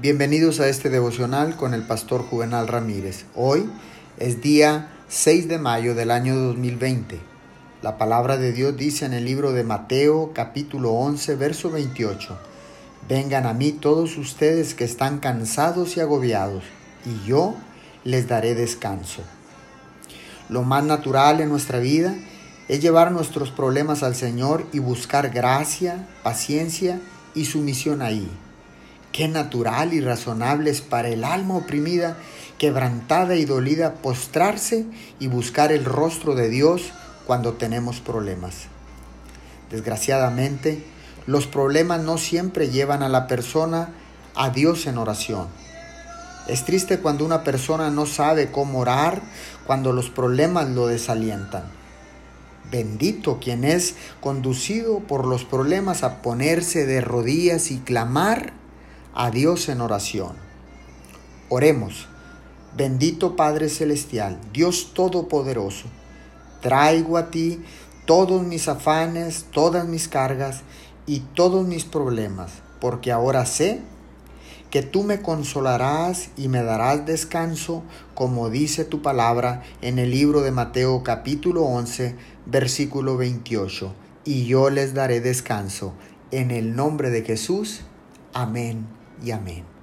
Bienvenidos a este devocional con el pastor Juvenal Ramírez. Hoy es día 6 de mayo del año 2020. La palabra de Dios dice en el libro de Mateo capítulo 11 verso 28. Vengan a mí todos ustedes que están cansados y agobiados, y yo les daré descanso. Lo más natural en nuestra vida es llevar nuestros problemas al Señor y buscar gracia, paciencia y sumisión ahí Qué natural y razonable es para el alma oprimida, quebrantada y dolida, postrarse y buscar el rostro de Dios cuando tenemos problemas. Desgraciadamente, los problemas no siempre llevan a la persona a Dios en oración. Es triste cuando una persona no sabe cómo orar, cuando los problemas lo desalientan. Bendito quien es conducido por los problemas a ponerse de rodillas y clamar a Dios en oración. Oremos. Bendito Padre Celestial, Dios Todopoderoso, traigo a ti todos mis afanes, todas mis cargas y todos mis problemas, porque ahora sé que tú me consolarás y me darás descanso, como dice tu palabra en el libro de Mateo capítulo 11, versículo 28, y yo les daré descanso. En el nombre de Jesús. Amén y amén.